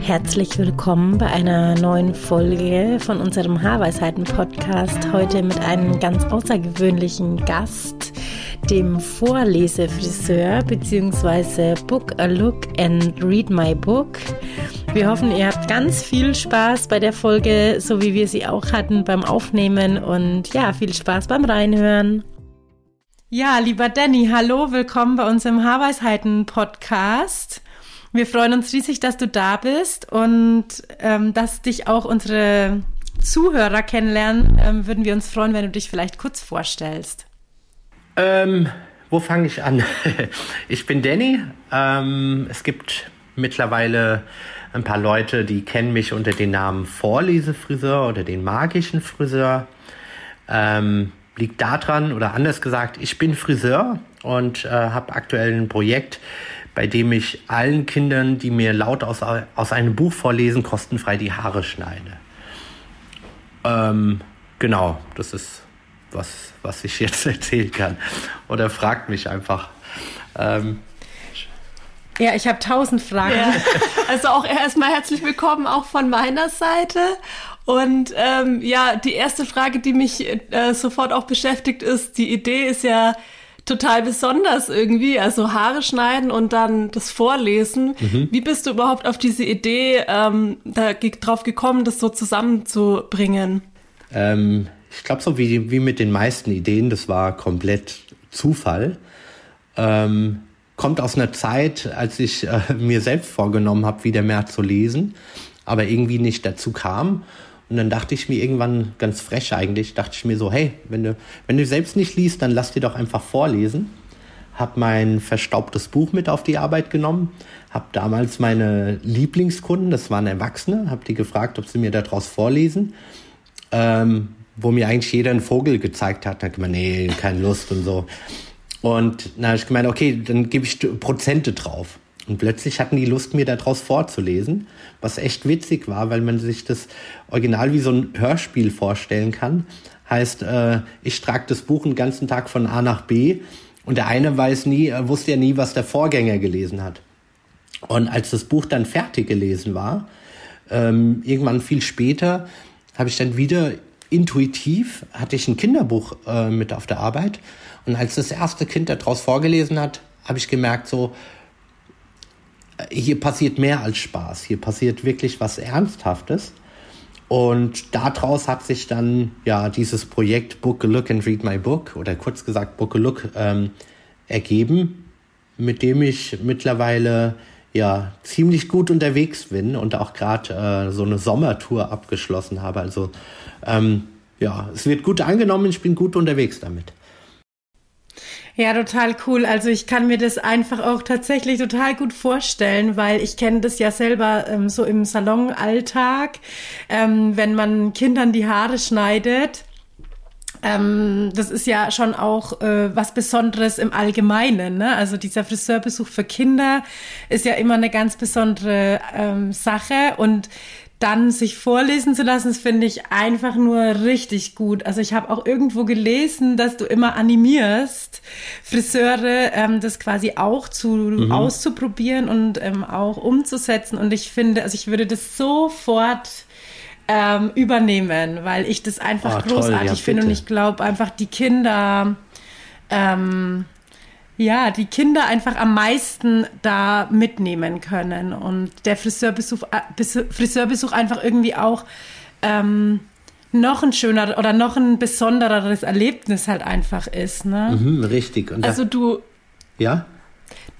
Herzlich willkommen bei einer neuen Folge von unserem Haarweisheiten-Podcast. Heute mit einem ganz außergewöhnlichen Gast, dem Vorlesefriseur bzw. Book a Look and Read My Book. Wir hoffen, ihr habt ganz viel Spaß bei der Folge, so wie wir sie auch hatten beim Aufnehmen und ja, viel Spaß beim Reinhören. Ja, lieber Danny, hallo, willkommen bei uns im Haarweisheiten-Podcast. Wir freuen uns riesig, dass du da bist und ähm, dass dich auch unsere Zuhörer kennenlernen. Ähm, würden wir uns freuen, wenn du dich vielleicht kurz vorstellst. Ähm, wo fange ich an? ich bin Danny. Ähm, es gibt mittlerweile ein paar Leute, die kennen mich unter dem Namen Vorlesefriseur oder den magischen Friseur. Ähm, liegt daran, oder anders gesagt, ich bin Friseur und äh, habe aktuell ein Projekt, bei dem ich allen Kindern, die mir laut aus, aus einem Buch vorlesen, kostenfrei die Haare schneide. Ähm, genau, das ist was, was ich jetzt erzählen kann. Oder fragt mich einfach. Ähm, ja, ich habe tausend Fragen. Ja. Also auch erstmal herzlich willkommen auch von meiner Seite. Und ähm, ja, die erste Frage, die mich äh, sofort auch beschäftigt, ist, die Idee ist ja total besonders irgendwie. Also Haare schneiden und dann das Vorlesen. Mhm. Wie bist du überhaupt auf diese Idee ähm, da drauf gekommen, das so zusammenzubringen? Ähm, ich glaube, so wie, wie mit den meisten Ideen, das war komplett Zufall. Ähm, kommt aus einer Zeit, als ich äh, mir selbst vorgenommen habe, wieder mehr zu lesen, aber irgendwie nicht dazu kam. Und dann dachte ich mir irgendwann ganz frech eigentlich, dachte ich mir so, hey, wenn du, wenn du selbst nicht liest, dann lass dir doch einfach vorlesen. Hab mein verstaubtes Buch mit auf die Arbeit genommen, hab damals meine Lieblingskunden, das waren Erwachsene, hab die gefragt, ob sie mir daraus vorlesen. Ähm, wo mir eigentlich jeder einen Vogel gezeigt hat, da hat man, nee, keine Lust und so. Und dann habe ich gemeint, okay, dann gebe ich Prozente drauf. Und plötzlich hatten die Lust, mir daraus vorzulesen, was echt witzig war, weil man sich das Original wie so ein Hörspiel vorstellen kann. Heißt, äh, ich trage das Buch den ganzen Tag von A nach B und der eine weiß nie, äh, wusste ja nie, was der Vorgänger gelesen hat. Und als das Buch dann fertig gelesen war, ähm, irgendwann viel später, habe ich dann wieder intuitiv, hatte ich ein Kinderbuch äh, mit auf der Arbeit. Und als das erste Kind daraus vorgelesen hat, habe ich gemerkt, so, hier passiert mehr als Spaß, hier passiert wirklich was Ernsthaftes. Und daraus hat sich dann ja dieses Projekt Book a Look and Read My Book oder kurz gesagt Book a Look ähm, ergeben, mit dem ich mittlerweile ja ziemlich gut unterwegs bin und auch gerade äh, so eine Sommertour abgeschlossen habe. Also ähm, ja, es wird gut angenommen, ich bin gut unterwegs damit. Ja, total cool. Also ich kann mir das einfach auch tatsächlich total gut vorstellen, weil ich kenne das ja selber ähm, so im Salonalltag, ähm, wenn man Kindern die Haare schneidet. Ähm, das ist ja schon auch äh, was Besonderes im Allgemeinen. Ne? Also dieser Friseurbesuch für Kinder ist ja immer eine ganz besondere ähm, Sache und dann sich vorlesen zu lassen, das finde ich einfach nur richtig gut. Also ich habe auch irgendwo gelesen, dass du immer animierst, Friseure ähm, das quasi auch zu mhm. auszuprobieren und ähm, auch umzusetzen. Und ich finde, also ich würde das sofort ähm, übernehmen, weil ich das einfach oh, großartig ja, finde und ich glaube einfach die Kinder ähm, ja, die Kinder einfach am meisten da mitnehmen können und der Friseurbesuch, äh, Friseurbesuch einfach irgendwie auch ähm, noch ein schöner oder noch ein besondereres Erlebnis halt einfach ist. Ne? Mhm, richtig. Und also du. Ja?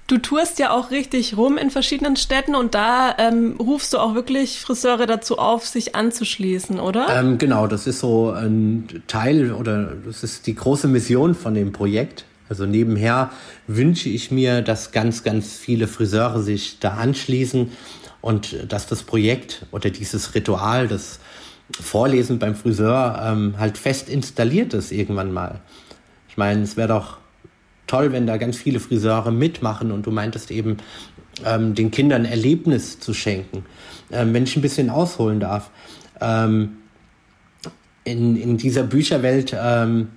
Du tourst ja auch richtig rum in verschiedenen Städten und da ähm, rufst du auch wirklich Friseure dazu auf, sich anzuschließen, oder? Ähm, genau, das ist so ein Teil oder das ist die große Mission von dem Projekt. Also nebenher wünsche ich mir, dass ganz, ganz viele Friseure sich da anschließen und dass das Projekt oder dieses Ritual, das Vorlesen beim Friseur ähm, halt fest installiert ist irgendwann mal. Ich meine, es wäre doch toll, wenn da ganz viele Friseure mitmachen und du meintest eben, ähm, den Kindern Erlebnis zu schenken. Ähm, wenn ich ein bisschen ausholen darf. Ähm, in, in dieser Bücherwelt ähm,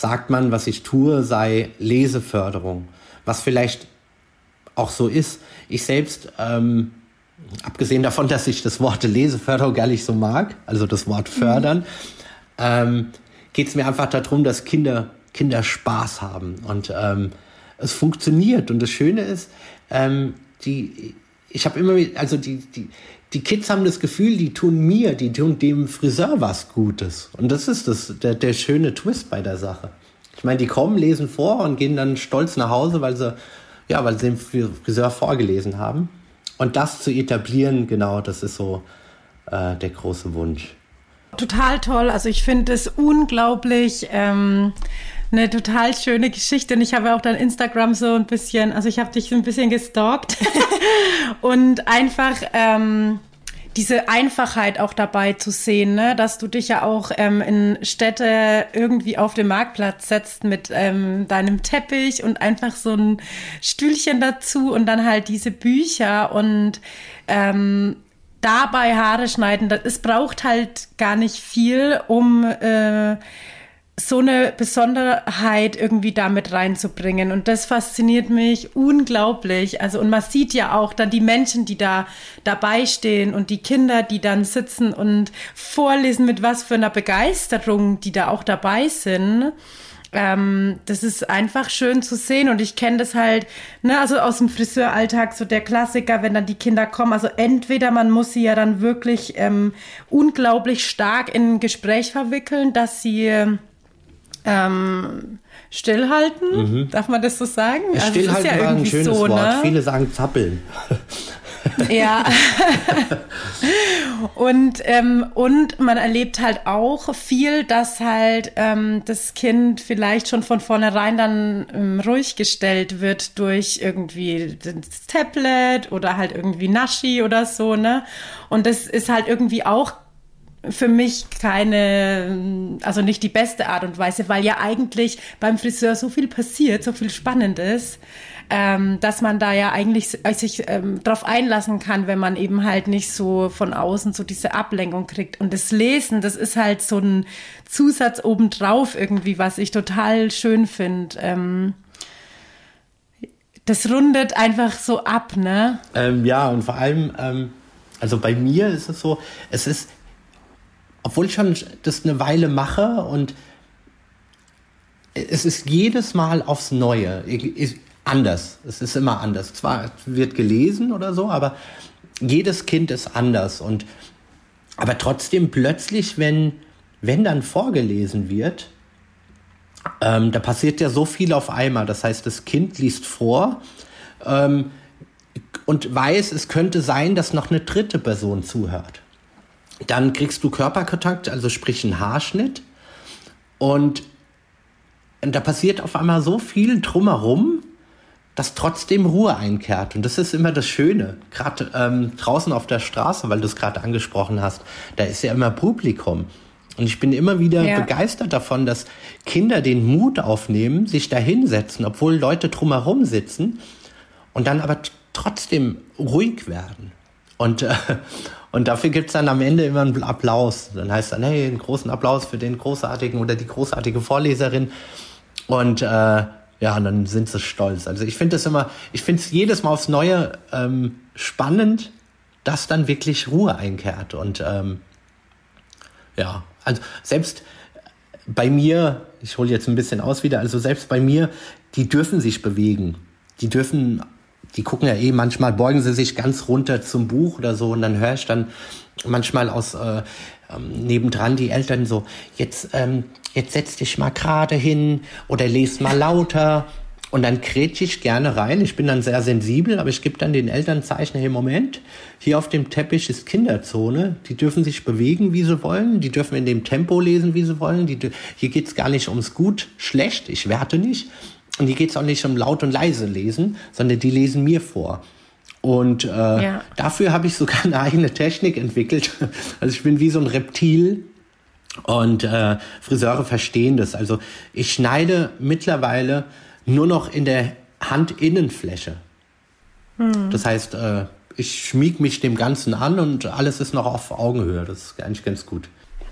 sagt man, was ich tue, sei Leseförderung. Was vielleicht auch so ist. Ich selbst, ähm, abgesehen davon, dass ich das Wort Leseförderung gar nicht so mag, also das Wort fördern, mhm. ähm, geht es mir einfach darum, dass Kinder, Kinder Spaß haben. Und ähm, es funktioniert. Und das Schöne ist, ähm, die, ich habe immer, also die, die, die Kids haben das Gefühl, die tun mir, die tun dem Friseur was Gutes. Und das ist das, der, der schöne Twist bei der Sache. Ich meine, die kommen, lesen vor und gehen dann stolz nach Hause, weil sie, ja, weil sie dem Friseur vorgelesen haben. Und das zu etablieren, genau, das ist so äh, der große Wunsch. Total toll. Also ich finde es unglaublich. Ähm eine total schöne Geschichte. Und ich habe auch dein Instagram so ein bisschen, also ich habe dich so ein bisschen gestalkt und einfach ähm, diese Einfachheit auch dabei zu sehen, ne? dass du dich ja auch ähm, in Städte irgendwie auf den Marktplatz setzt mit ähm, deinem Teppich und einfach so ein Stühlchen dazu und dann halt diese Bücher und ähm, dabei Haare schneiden. Es braucht halt gar nicht viel, um äh, so eine Besonderheit irgendwie damit reinzubringen. Und das fasziniert mich unglaublich. Also, und man sieht ja auch dann die Menschen, die da dabei stehen und die Kinder, die dann sitzen und vorlesen, mit was für einer Begeisterung die da auch dabei sind. Ähm, das ist einfach schön zu sehen und ich kenne das halt, ne, also aus dem Friseuralltag, so der Klassiker, wenn dann die Kinder kommen. Also entweder man muss sie ja dann wirklich ähm, unglaublich stark in ein Gespräch verwickeln, dass sie ähm, stillhalten. Mhm. Darf man das so sagen? Ja, also stillhalten ist ja war ein schönes so, Wort. Ne? Viele sagen zappeln. Ja. und, ähm, und man erlebt halt auch viel, dass halt ähm, das Kind vielleicht schon von vornherein dann ähm, ruhig gestellt wird durch irgendwie das Tablet oder halt irgendwie Naschi oder so, ne? Und das ist halt irgendwie auch für mich keine, also nicht die beste Art und Weise, weil ja eigentlich beim Friseur so viel passiert, so viel Spannendes, ähm, dass man da ja eigentlich sich ähm, drauf einlassen kann, wenn man eben halt nicht so von außen so diese Ablenkung kriegt. Und das Lesen, das ist halt so ein Zusatz obendrauf irgendwie, was ich total schön finde. Ähm, das rundet einfach so ab, ne? Ähm, ja, und vor allem, ähm, also bei mir ist es so, es ist obwohl ich schon das eine Weile mache und es ist jedes Mal aufs Neue anders. Es ist immer anders. Zwar wird gelesen oder so, aber jedes Kind ist anders und aber trotzdem plötzlich, wenn wenn dann vorgelesen wird, ähm, da passiert ja so viel auf einmal. Das heißt, das Kind liest vor ähm, und weiß, es könnte sein, dass noch eine dritte Person zuhört. Dann kriegst du Körperkontakt, also sprich einen Haarschnitt. Und da passiert auf einmal so viel drumherum, dass trotzdem Ruhe einkehrt. Und das ist immer das Schöne. Gerade ähm, draußen auf der Straße, weil du es gerade angesprochen hast, da ist ja immer Publikum. Und ich bin immer wieder ja. begeistert davon, dass Kinder den Mut aufnehmen, sich da hinsetzen, obwohl Leute drumherum sitzen und dann aber trotzdem ruhig werden. Und, äh, und dafür gibt's dann am Ende immer einen Applaus. Dann heißt dann, hey, einen großen Applaus für den großartigen oder die großartige Vorleserin. Und äh, ja, und dann sind sie stolz. Also ich finde das immer, ich finde es jedes Mal aufs Neue ähm, spannend, dass dann wirklich Ruhe einkehrt. Und ähm, ja, also selbst bei mir, ich hole jetzt ein bisschen aus wieder, also selbst bei mir, die dürfen sich bewegen. Die dürfen die gucken ja eh, manchmal beugen sie sich ganz runter zum Buch oder so und dann höre ich dann manchmal aus äh, ähm, nebendran die Eltern so, jetzt, ähm, jetzt setz dich mal gerade hin oder les mal lauter. Und dann kretsch ich gerne rein. Ich bin dann sehr sensibel, aber ich gebe dann den Eltern Zeichen, hey Moment, hier auf dem Teppich ist Kinderzone. Die dürfen sich bewegen, wie sie wollen. Die dürfen in dem Tempo lesen, wie sie wollen. Die, hier geht's gar nicht ums Gut, schlecht. Ich werte nicht. Und hier geht es auch nicht um laut und leise lesen, sondern die lesen mir vor. Und äh, ja. dafür habe ich sogar eine eigene Technik entwickelt. Also ich bin wie so ein Reptil und äh, Friseure verstehen das. Also ich schneide mittlerweile nur noch in der Handinnenfläche. Hm. Das heißt, äh, ich schmieg mich dem Ganzen an und alles ist noch auf Augenhöhe. Das ist eigentlich ganz gut.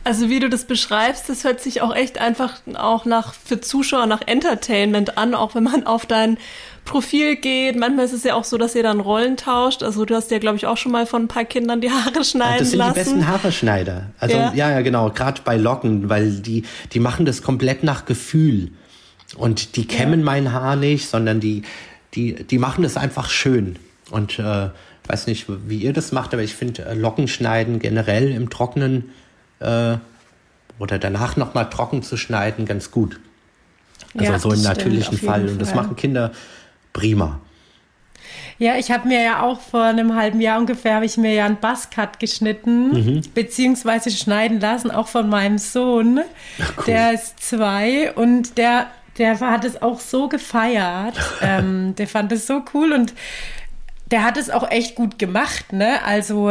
Also wie du das beschreibst, das hört sich auch echt einfach auch nach für Zuschauer nach Entertainment an, auch wenn man auf dein Profil geht. Manchmal ist es ja auch so, dass ihr dann Rollen tauscht. Also du hast ja, glaube ich, auch schon mal von ein paar Kindern die Haare schneiden lassen. Das sind lassen. die besten Haareschneider. Also ja, ja, ja genau. Gerade bei Locken, weil die die machen das komplett nach Gefühl und die kämmen ja. mein Haar nicht, sondern die die die machen das einfach schön und äh, weiß nicht, wie ihr das macht, aber ich finde äh, Lockenschneiden generell im Trocknen äh, oder danach nochmal trocken zu schneiden ganz gut. Also ja, so im natürlichen Fall. Und das machen Kinder prima. Ja, ich habe mir ja auch vor einem halben Jahr ungefähr, habe ich mir ja einen Buzzcut geschnitten, mhm. beziehungsweise schneiden lassen, auch von meinem Sohn. Cool. Der ist zwei und der, der hat es auch so gefeiert. ähm, der fand es so cool und der hat es auch echt gut gemacht, ne? Also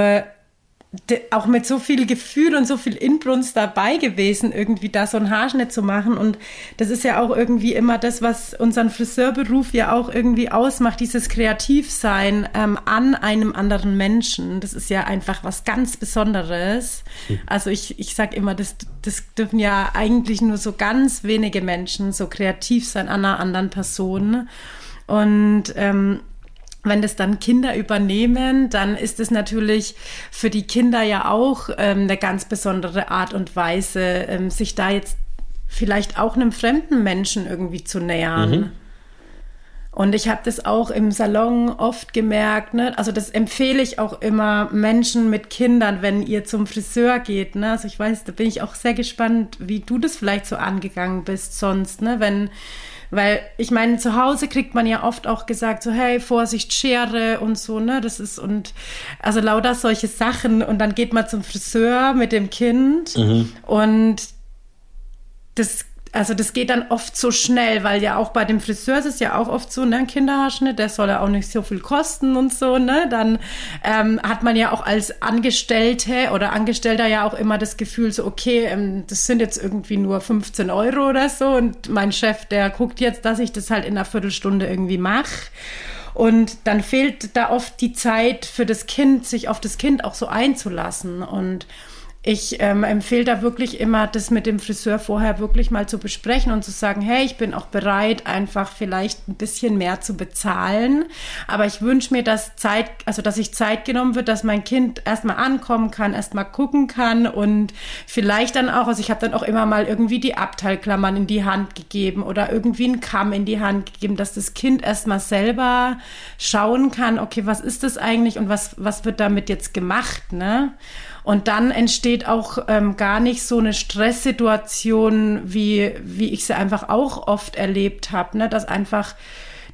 auch mit so viel Gefühl und so viel Inbrunst dabei gewesen, irgendwie da so einen Haarschnitt zu machen. Und das ist ja auch irgendwie immer das, was unseren Friseurberuf ja auch irgendwie ausmacht, dieses Kreativsein ähm, an einem anderen Menschen. Das ist ja einfach was ganz Besonderes. Hm. Also ich, ich sag immer, das, das dürfen ja eigentlich nur so ganz wenige Menschen so kreativ sein an einer anderen Person. Und ähm, wenn das dann Kinder übernehmen, dann ist es natürlich für die Kinder ja auch ähm, eine ganz besondere Art und Weise, ähm, sich da jetzt vielleicht auch einem fremden Menschen irgendwie zu nähern. Mhm. Und ich habe das auch im Salon oft gemerkt, ne? Also das empfehle ich auch immer Menschen mit Kindern, wenn ihr zum Friseur geht, ne? Also ich weiß, da bin ich auch sehr gespannt, wie du das vielleicht so angegangen bist sonst, ne? Wenn weil ich meine, zu Hause kriegt man ja oft auch gesagt, so, hey, Vorsicht, Schere und so, ne? Das ist und also lauter solche Sachen. Und dann geht man zum Friseur mit dem Kind mhm. und das also das geht dann oft so schnell, weil ja auch bei dem Friseur ist es ja auch oft so, ne, ein Kinderhaarschnitt, der soll ja auch nicht so viel kosten und so, ne? Dann ähm, hat man ja auch als Angestellte oder Angestellter ja auch immer das Gefühl, so, okay, ähm, das sind jetzt irgendwie nur 15 Euro oder so und mein Chef, der guckt jetzt, dass ich das halt in einer Viertelstunde irgendwie mache. Und dann fehlt da oft die Zeit für das Kind, sich auf das Kind auch so einzulassen und ich ähm, empfehle da wirklich immer, das mit dem Friseur vorher wirklich mal zu besprechen und zu sagen, hey, ich bin auch bereit, einfach vielleicht ein bisschen mehr zu bezahlen. Aber ich wünsche mir, dass Zeit, also dass ich Zeit genommen wird, dass mein Kind erstmal ankommen kann, erstmal gucken kann und vielleicht dann auch, also ich habe dann auch immer mal irgendwie die Abteilklammern in die Hand gegeben oder irgendwie einen Kamm in die Hand gegeben, dass das Kind erstmal selber schauen kann, okay, was ist das eigentlich und was, was wird damit jetzt gemacht, ne? Und dann entsteht auch ähm, gar nicht so eine Stresssituation, wie, wie ich sie einfach auch oft erlebt habe, ne? dass einfach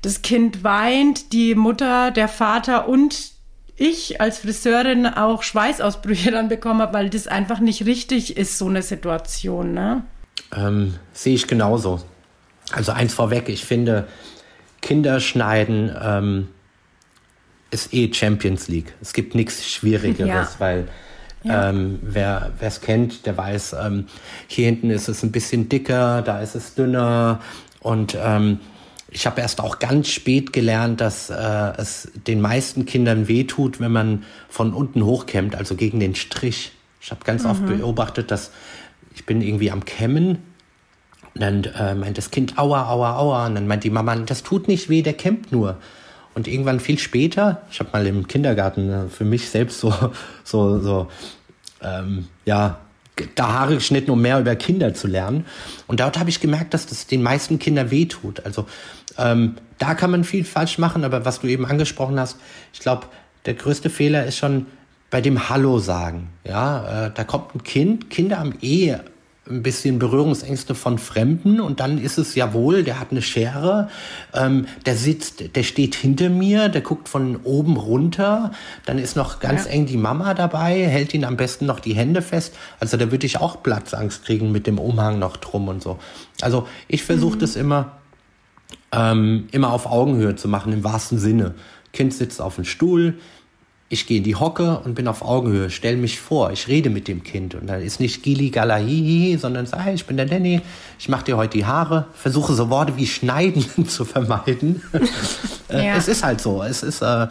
das Kind weint, die Mutter, der Vater und ich als Friseurin auch Schweißausbrüche dann bekommen habe, weil das einfach nicht richtig ist, so eine Situation. Ne? Ähm, sehe ich genauso. Also eins vorweg, ich finde, Kinderschneiden ähm, ist eh Champions League. Es gibt nichts Schwierigeres, ja. weil ja. Ähm, wer es kennt, der weiß, ähm, hier hinten ist es ein bisschen dicker, da ist es dünner und ähm, ich habe erst auch ganz spät gelernt, dass äh, es den meisten Kindern wehtut, wenn man von unten hochkämmt, also gegen den Strich. Ich habe ganz mhm. oft beobachtet, dass ich bin irgendwie am Kämmen und dann äh, meint das Kind, aua, aua, aua. Und dann meint die Mama, das tut nicht weh, der kämmt nur. Und irgendwann viel später, ich habe mal im Kindergarten äh, für mich selbst so, so, so, ähm, ja, da Haare geschnitten, um mehr über Kinder zu lernen. Und dort habe ich gemerkt, dass das den meisten Kindern wehtut. Also ähm, da kann man viel falsch machen, aber was du eben angesprochen hast, ich glaube, der größte Fehler ist schon bei dem Hallo sagen. Ja, äh, da kommt ein Kind, Kinder haben eh ein bisschen Berührungsängste von Fremden und dann ist es ja wohl, der hat eine Schere, ähm, der sitzt, der steht hinter mir, der guckt von oben runter, dann ist noch ganz ja. eng die Mama dabei, hält ihn am besten noch die Hände fest. Also da würde ich auch Platzangst kriegen mit dem Umhang noch drum und so. Also ich versuche mhm. das immer, ähm, immer auf Augenhöhe zu machen, im wahrsten Sinne Kind sitzt auf dem Stuhl, ich gehe in die Hocke und bin auf Augenhöhe, stell mich vor, ich rede mit dem Kind. Und dann ist nicht Gili Galahihi, sondern hey, ich bin der Danny, ich mache dir heute die Haare, versuche so Worte wie schneiden zu vermeiden. Äh, ja. Es ist halt so, es ist, äh,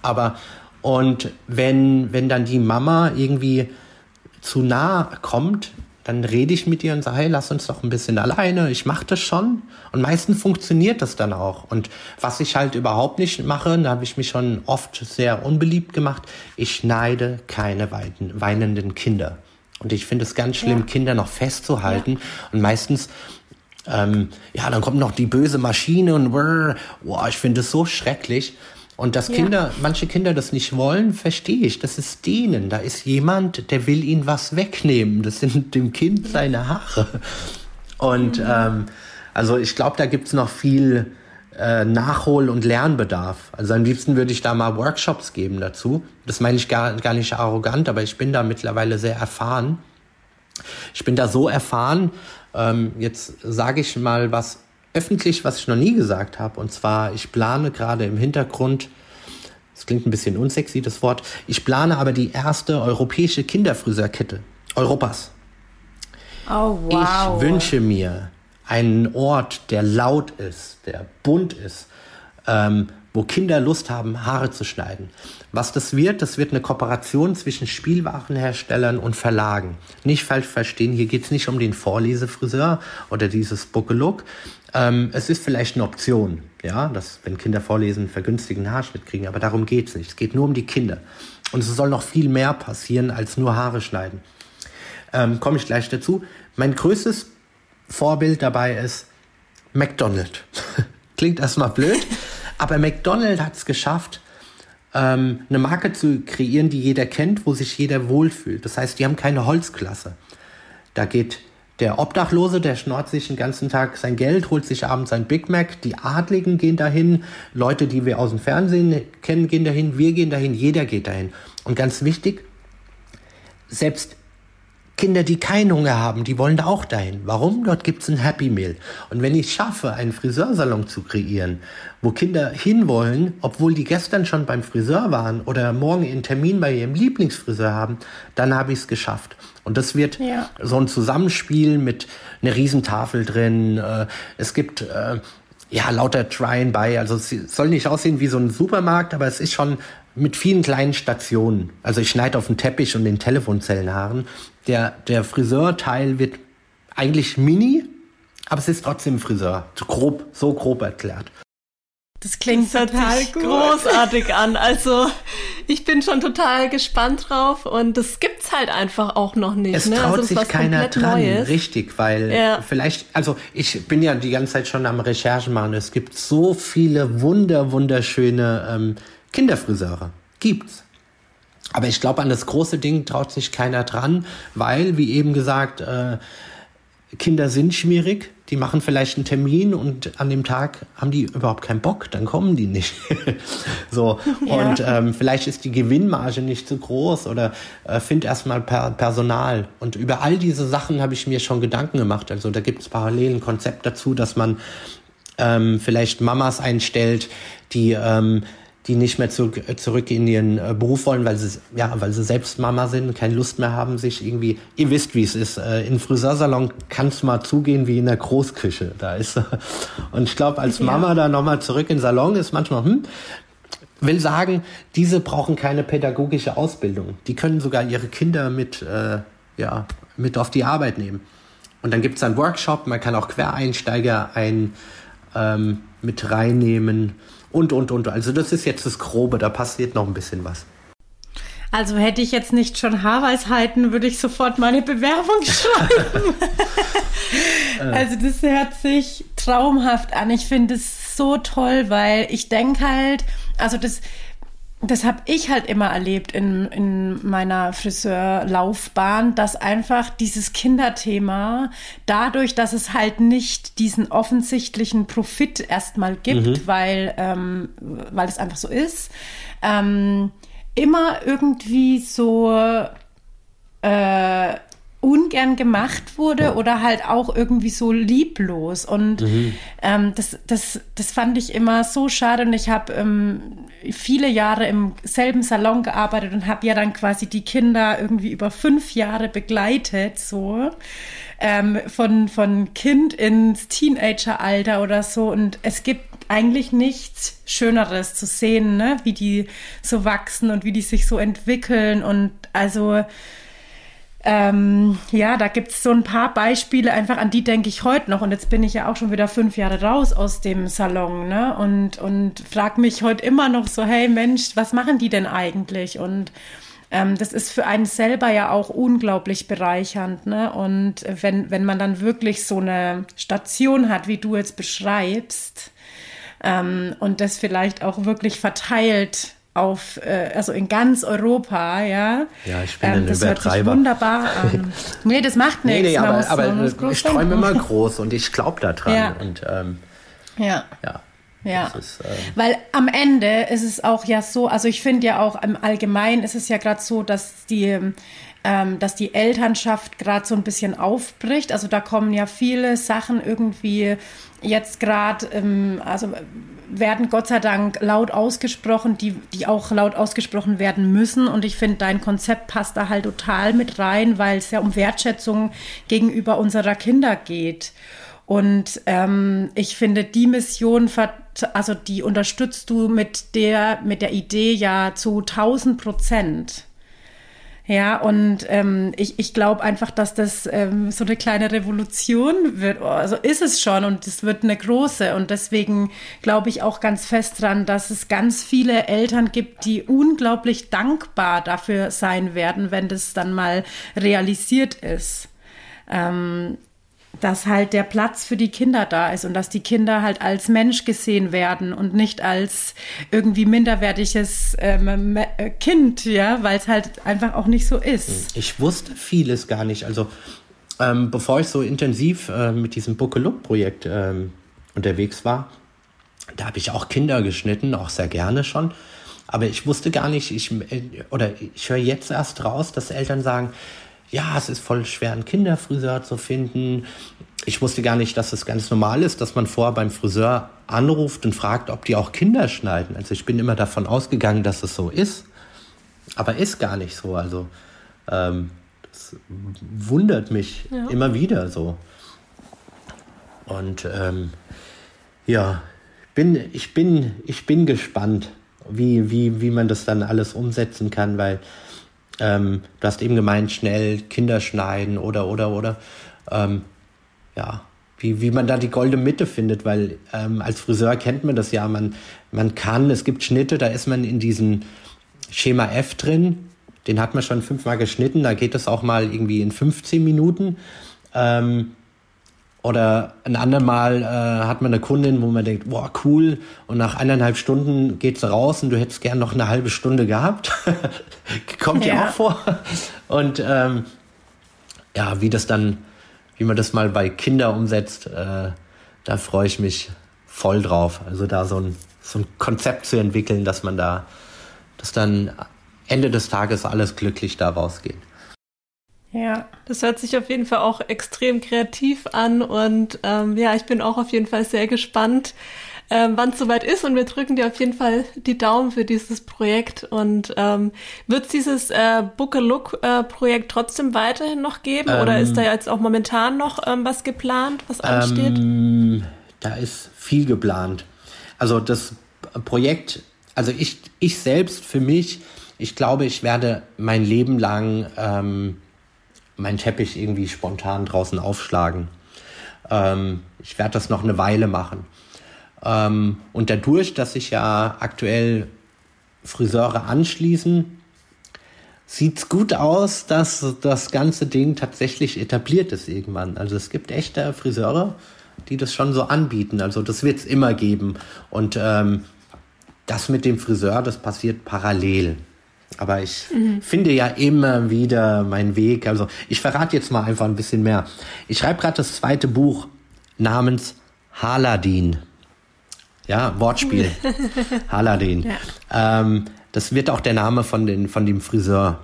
aber und wenn, wenn dann die Mama irgendwie zu nah kommt, dann rede ich mit ihr und sage, hey, lass uns doch ein bisschen alleine, ich mache das schon. Und meistens funktioniert das dann auch. Und was ich halt überhaupt nicht mache, da habe ich mich schon oft sehr unbeliebt gemacht, ich schneide keine weinenden Kinder. Und ich finde es ganz schlimm, ja. Kinder noch festzuhalten. Ja. Und meistens, ähm, ja, dann kommt noch die böse Maschine und boah, ich finde es so schrecklich. Und dass Kinder, ja. manche Kinder das nicht wollen, verstehe ich. Das ist denen. Da ist jemand, der will ihnen was wegnehmen. Das sind dem Kind seine Haare. Und mhm. ähm, also ich glaube, da gibt's noch viel äh, Nachhol- und Lernbedarf. Also am liebsten würde ich da mal Workshops geben dazu. Das meine ich gar, gar nicht arrogant, aber ich bin da mittlerweile sehr erfahren. Ich bin da so erfahren, ähm, jetzt sage ich mal was öffentlich, was ich noch nie gesagt habe. Und zwar, ich plane gerade im Hintergrund, das klingt ein bisschen unsexy, das Wort, ich plane aber die erste europäische Kinderfriseurkette Europas. Oh, wow. Ich wünsche mir einen Ort, der laut ist, der bunt ist, ähm, wo Kinder Lust haben, Haare zu schneiden. Was das wird, das wird eine Kooperation zwischen Spielwarenherstellern und Verlagen. Nicht falsch verstehen, hier geht es nicht um den Vorlesefriseur oder dieses Buckelook, ähm, es ist vielleicht eine Option, ja, dass wenn Kinder vorlesen, vergünstigen Haarschnitt kriegen, aber darum geht es nicht. Es geht nur um die Kinder. Und es soll noch viel mehr passieren als nur Haare schneiden. Ähm, Komme ich gleich dazu. Mein größtes Vorbild dabei ist McDonald's. Klingt erstmal blöd, aber McDonald's hat es geschafft, ähm, eine Marke zu kreieren, die jeder kennt, wo sich jeder wohlfühlt. Das heißt, die haben keine Holzklasse. Da geht der Obdachlose, der schnort sich den ganzen Tag sein Geld, holt sich abends sein Big Mac. Die Adligen gehen dahin. Leute, die wir aus dem Fernsehen kennen, gehen dahin. Wir gehen dahin. Jeder geht dahin. Und ganz wichtig, selbst Kinder, die keinen Hunger haben, die wollen da auch dahin. Warum? Dort gibt's ein Happy Meal. Und wenn ich schaffe, einen Friseursalon zu kreieren, wo Kinder hinwollen, obwohl die gestern schon beim Friseur waren oder morgen einen Termin bei ihrem Lieblingsfriseur haben, dann habe ich es geschafft. Und das wird ja. so ein Zusammenspiel mit einer Riesentafel drin. Äh, es gibt äh, ja lauter Try and Buy. Also es soll nicht aussehen wie so ein Supermarkt, aber es ist schon mit vielen kleinen Stationen. Also ich schneide auf den Teppich und den Telefonzellenhaaren. Der, der Friseurteil wird eigentlich mini, aber es ist trotzdem Friseur. So grob, so grob erklärt. Das klingt das total großartig an. Also ich bin schon total gespannt drauf und das gibt's halt einfach auch noch nicht. Es ne? traut also, sich keiner dran, Neues. richtig, weil ja. vielleicht, also ich bin ja die ganze Zeit schon am Recherchen machen. Es gibt so viele wunder wunderschöne ähm, Kinderfriseure. Gibt's. Aber ich glaube, an das große Ding traut sich keiner dran, weil, wie eben gesagt, äh, Kinder sind schmierig, die machen vielleicht einen Termin und an dem Tag haben die überhaupt keinen Bock, dann kommen die nicht. so ja. und ähm, vielleicht ist die Gewinnmarge nicht zu groß oder äh, find erstmal per Personal und über all diese Sachen habe ich mir schon Gedanken gemacht. Also da gibt es parallel ein Konzept dazu, dass man ähm, vielleicht Mamas einstellt, die ähm, die nicht mehr zurück, zurück in ihren äh, Beruf wollen, weil sie, ja, weil sie selbst Mama sind, keine Lust mehr haben, sich irgendwie, ihr wisst, wie es ist, äh, in Friseursalon kann es mal zugehen wie in der Großküche. Da ist, und ich glaube, als Mama ja. da nochmal zurück in den Salon ist manchmal, hm, will sagen, diese brauchen keine pädagogische Ausbildung. Die können sogar ihre Kinder mit, äh, ja, mit auf die Arbeit nehmen. Und dann gibt's einen Workshop, man kann auch Quereinsteiger ein, ähm, mit reinnehmen und, und, und. Also das ist jetzt das Grobe, da passiert noch ein bisschen was. Also hätte ich jetzt nicht schon Haarweisheiten, würde ich sofort meine Bewerbung schreiben. also das hört sich traumhaft an. Ich finde es so toll, weil ich denke halt, also das das habe ich halt immer erlebt in, in meiner Friseurlaufbahn, dass einfach dieses Kinderthema dadurch, dass es halt nicht diesen offensichtlichen Profit erstmal gibt, mhm. weil, ähm, weil es einfach so ist, ähm, immer irgendwie so äh, ungern gemacht wurde oder halt auch irgendwie so lieblos. Und mhm. ähm, das, das, das fand ich immer so schade. Und ich habe ähm, viele Jahre im selben Salon gearbeitet und habe ja dann quasi die Kinder irgendwie über fünf Jahre begleitet, so ähm, von, von Kind ins Teenageralter oder so. Und es gibt eigentlich nichts Schöneres zu sehen, ne? wie die so wachsen und wie die sich so entwickeln. Und also ähm, ja, da gibt es so ein paar Beispiele, einfach an die denke ich heute noch. Und jetzt bin ich ja auch schon wieder fünf Jahre raus aus dem Salon, ne? Und, und frage mich heute immer noch so, hey Mensch, was machen die denn eigentlich? Und ähm, das ist für einen selber ja auch unglaublich bereichernd, ne? Und wenn, wenn man dann wirklich so eine Station hat, wie du jetzt beschreibst, ähm, und das vielleicht auch wirklich verteilt auf, äh, also in ganz Europa, ja. Ja, ich bin ähm, ein das Übertreiber. Hört sich wunderbar an. nee, das macht nichts. Nee, nee, aber, aber ich träume immer groß und ich glaube da dran. Ja. Und, ähm, ja. ja. Ja, ist, ähm weil am Ende ist es auch ja so, also ich finde ja auch im Allgemeinen ist es ja gerade so, dass die ähm, dass die Elternschaft gerade so ein bisschen aufbricht. Also da kommen ja viele Sachen irgendwie jetzt gerade, ähm, also werden Gott sei Dank laut ausgesprochen, die, die auch laut ausgesprochen werden müssen. Und ich finde, dein Konzept passt da halt total mit rein, weil es ja um Wertschätzung gegenüber unserer Kinder geht. Und ähm, ich finde, die Mission, also die unterstützt du mit der, mit der Idee ja zu 1000 Prozent. Ja, und ähm, ich, ich glaube einfach, dass das ähm, so eine kleine Revolution wird. Also ist es schon und es wird eine große. Und deswegen glaube ich auch ganz fest dran, dass es ganz viele Eltern gibt, die unglaublich dankbar dafür sein werden, wenn das dann mal realisiert ist. Ähm, dass halt der Platz für die Kinder da ist und dass die Kinder halt als Mensch gesehen werden und nicht als irgendwie minderwertiges ähm, äh, Kind, ja, weil es halt einfach auch nicht so ist. Ich wusste vieles gar nicht. Also ähm, bevor ich so intensiv äh, mit diesem Buckelook-Projekt ähm, unterwegs war, da habe ich auch Kinder geschnitten, auch sehr gerne schon. Aber ich wusste gar nicht, ich, äh, oder ich höre jetzt erst raus, dass Eltern sagen, ja, es ist voll schwer, einen Kinderfriseur zu finden. Ich wusste gar nicht, dass es ganz normal ist, dass man vorher beim Friseur anruft und fragt, ob die auch Kinder schneiden. Also ich bin immer davon ausgegangen, dass es so ist. Aber ist gar nicht so. Also ähm, das wundert mich ja. immer wieder so. Und ähm, ja, bin, ich, bin, ich bin gespannt, wie, wie, wie man das dann alles umsetzen kann, weil ähm, du hast eben gemeint, schnell Kinder schneiden oder, oder, oder. Ähm, ja, wie, wie man da die goldene Mitte findet, weil ähm, als Friseur kennt man das ja, man, man kann, es gibt Schnitte, da ist man in diesem Schema F drin, den hat man schon fünfmal geschnitten, da geht es auch mal irgendwie in 15 Minuten. Ähm, oder ein andermal äh, hat man eine Kundin, wo man denkt, boah, cool, und nach eineinhalb Stunden geht's raus und du hättest gern noch eine halbe Stunde gehabt. Kommt ja. auch vor. Und ähm, ja, wie das dann, wie man das mal bei Kindern umsetzt, äh, da freue ich mich voll drauf. Also da so ein, so ein Konzept zu entwickeln, dass man da, dass dann Ende des Tages alles glücklich da rausgeht. Ja, das hört sich auf jeden Fall auch extrem kreativ an und ähm, ja, ich bin auch auf jeden Fall sehr gespannt, ähm, wann es soweit ist und wir drücken dir auf jeden Fall die Daumen für dieses Projekt und ähm, wird es dieses äh, Book a Look äh, Projekt trotzdem weiterhin noch geben ähm, oder ist da jetzt auch momentan noch ähm, was geplant, was ansteht? Ähm, da ist viel geplant. Also das Projekt, also ich, ich selbst für mich, ich glaube, ich werde mein Leben lang ähm, meinen Teppich irgendwie spontan draußen aufschlagen. Ähm, ich werde das noch eine Weile machen. Ähm, und dadurch, dass sich ja aktuell Friseure anschließen, sieht es gut aus, dass das ganze Ding tatsächlich etabliert ist irgendwann. Also es gibt echte Friseure, die das schon so anbieten. Also das wird es immer geben. Und ähm, das mit dem Friseur, das passiert parallel. Aber ich mhm. finde ja immer wieder meinen Weg. Also ich verrate jetzt mal einfach ein bisschen mehr. Ich schreibe gerade das zweite Buch namens Haladin. Ja, Wortspiel. Haladin. Ja. Ähm, das wird auch der Name von, den, von dem Friseur.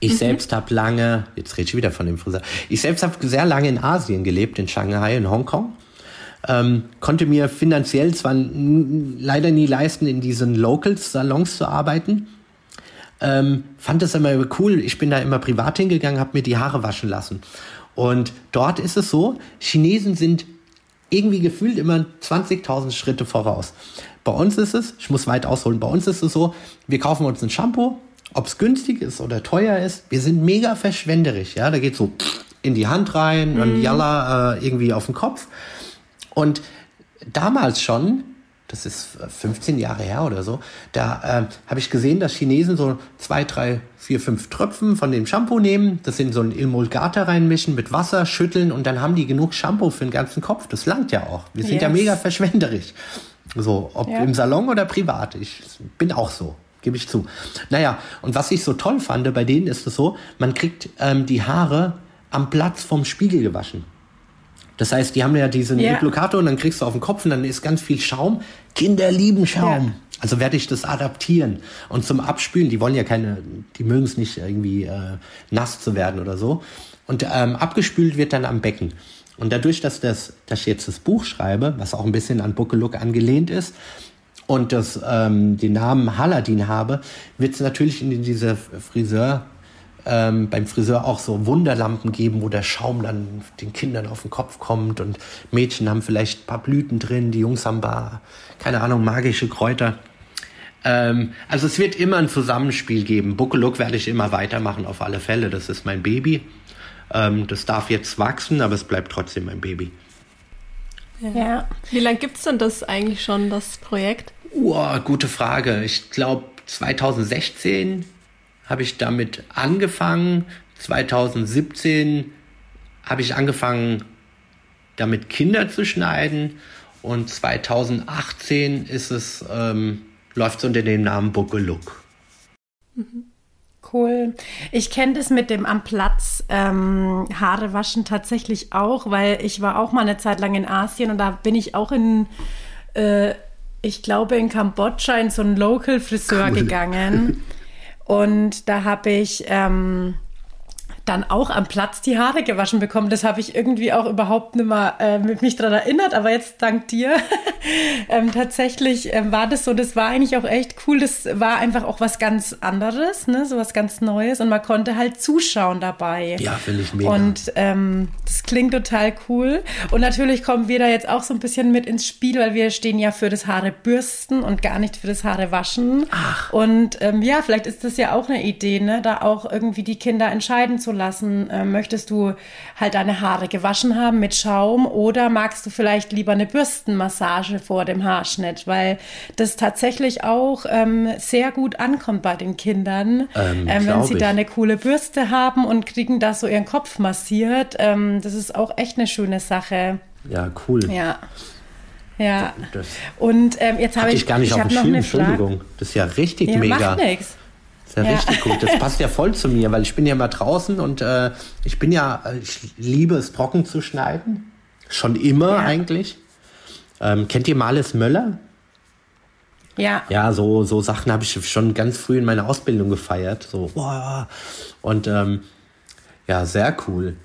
Ich mhm. selbst habe lange, jetzt rede ich wieder von dem Friseur, ich selbst habe sehr lange in Asien gelebt, in Shanghai, in Hongkong. Ähm, konnte mir finanziell zwar leider nie leisten, in diesen Locals-Salons zu arbeiten. Ähm, fand es immer cool. Ich bin da immer privat hingegangen, habe mir die Haare waschen lassen. Und dort ist es so, Chinesen sind irgendwie gefühlt immer 20.000 Schritte voraus. Bei uns ist es, ich muss weit ausholen, bei uns ist es so, wir kaufen uns ein Shampoo, ob es günstig ist oder teuer ist, wir sind mega verschwenderisch, ja, da geht so in die Hand rein mhm. und jalla äh, irgendwie auf den Kopf. Und damals schon, das ist 15 Jahre her oder so, da äh, habe ich gesehen, dass Chinesen so zwei, drei, vier, fünf Tröpfen von dem Shampoo nehmen, das in so ein Emulgator reinmischen, mit Wasser schütteln und dann haben die genug Shampoo für den ganzen Kopf. Das langt ja auch. Wir sind yes. ja mega verschwenderisch. So, ob ja. im Salon oder privat. Ich bin auch so, gebe ich zu. Naja, und was ich so toll fand, bei denen ist es so, man kriegt ähm, die Haare am Platz vom Spiegel gewaschen. Das heißt, die haben ja diesen. Diplokator und dann kriegst du auf den Kopf und dann ist ganz viel Schaum. Kinder lieben Schaum. Ja. Also werde ich das adaptieren. Und zum Abspülen, die wollen ja keine, die mögen es nicht irgendwie äh, nass zu werden oder so. Und ähm, abgespült wird dann am Becken. Und dadurch, dass, das, dass ich jetzt das Buch schreibe, was auch ein bisschen an Buckelook angelehnt ist, und das, ähm, den Namen Haladin habe, wird es natürlich in dieser Friseur, ähm, beim Friseur auch so Wunderlampen geben, wo der Schaum dann den Kindern auf den Kopf kommt und Mädchen haben vielleicht ein paar Blüten drin, die Jungs haben ein paar, keine Ahnung, magische Kräuter. Ähm, also es wird immer ein Zusammenspiel geben. Buckelook werde ich immer weitermachen, auf alle Fälle. Das ist mein Baby. Ähm, das darf jetzt wachsen, aber es bleibt trotzdem ein Baby. Ja. ja. Wie lange gibt es denn das eigentlich schon, das Projekt? Uh, gute Frage. Ich glaube, 2016 habe ich damit angefangen. 2017 habe ich angefangen, damit Kinder zu schneiden. Und 2018 ist es, ähm, läuft es unter dem Namen Book Mhm. Cool. Ich kenne das mit dem am Platz ähm, Haare waschen tatsächlich auch, weil ich war auch mal eine Zeit lang in Asien und da bin ich auch in, äh, ich glaube in Kambodscha in so einen Local Friseur cool. gegangen und da habe ich ähm, dann auch am Platz die Haare gewaschen bekommen. Das habe ich irgendwie auch überhaupt nicht mehr äh, mich daran erinnert, aber jetzt dank dir ähm, tatsächlich ähm, war das so, das war eigentlich auch echt cool. Das war einfach auch was ganz anderes, ne? so was ganz Neues und man konnte halt zuschauen dabei. Ja, finde ich mega. Und ähm, das klingt total cool. Und natürlich kommen wir da jetzt auch so ein bisschen mit ins Spiel, weil wir stehen ja für das Haare bürsten und gar nicht für das Haare waschen. Ach. Und ähm, ja, vielleicht ist das ja auch eine Idee, ne? da auch irgendwie die Kinder entscheiden zu lassen. Äh, möchtest du halt deine Haare gewaschen haben mit Schaum oder magst du vielleicht lieber eine Bürstenmassage vor dem Haarschnitt, weil das tatsächlich auch ähm, sehr gut ankommt bei den Kindern, ähm, ähm, wenn sie ich. da eine coole Bürste haben und kriegen da so ihren Kopf massiert. Ähm, das ist auch echt eine schöne Sache. Ja, cool. Ja. Ja. Das und ähm, jetzt habe ich, ich gar nicht ich auf dem Schirm, Entschuldigung. Das ist ja richtig ja, mega. Macht nichts. Das ist ja, ja, richtig gut. Das passt ja voll zu mir, weil ich bin ja mal draußen und äh, ich bin ja, ich liebe es trocken zu schneiden. Schon immer ja. eigentlich. Ähm, kennt ihr Males Möller? Ja. Ja, so, so Sachen habe ich schon ganz früh in meiner Ausbildung gefeiert. So, wow. Und ähm, ja, sehr cool.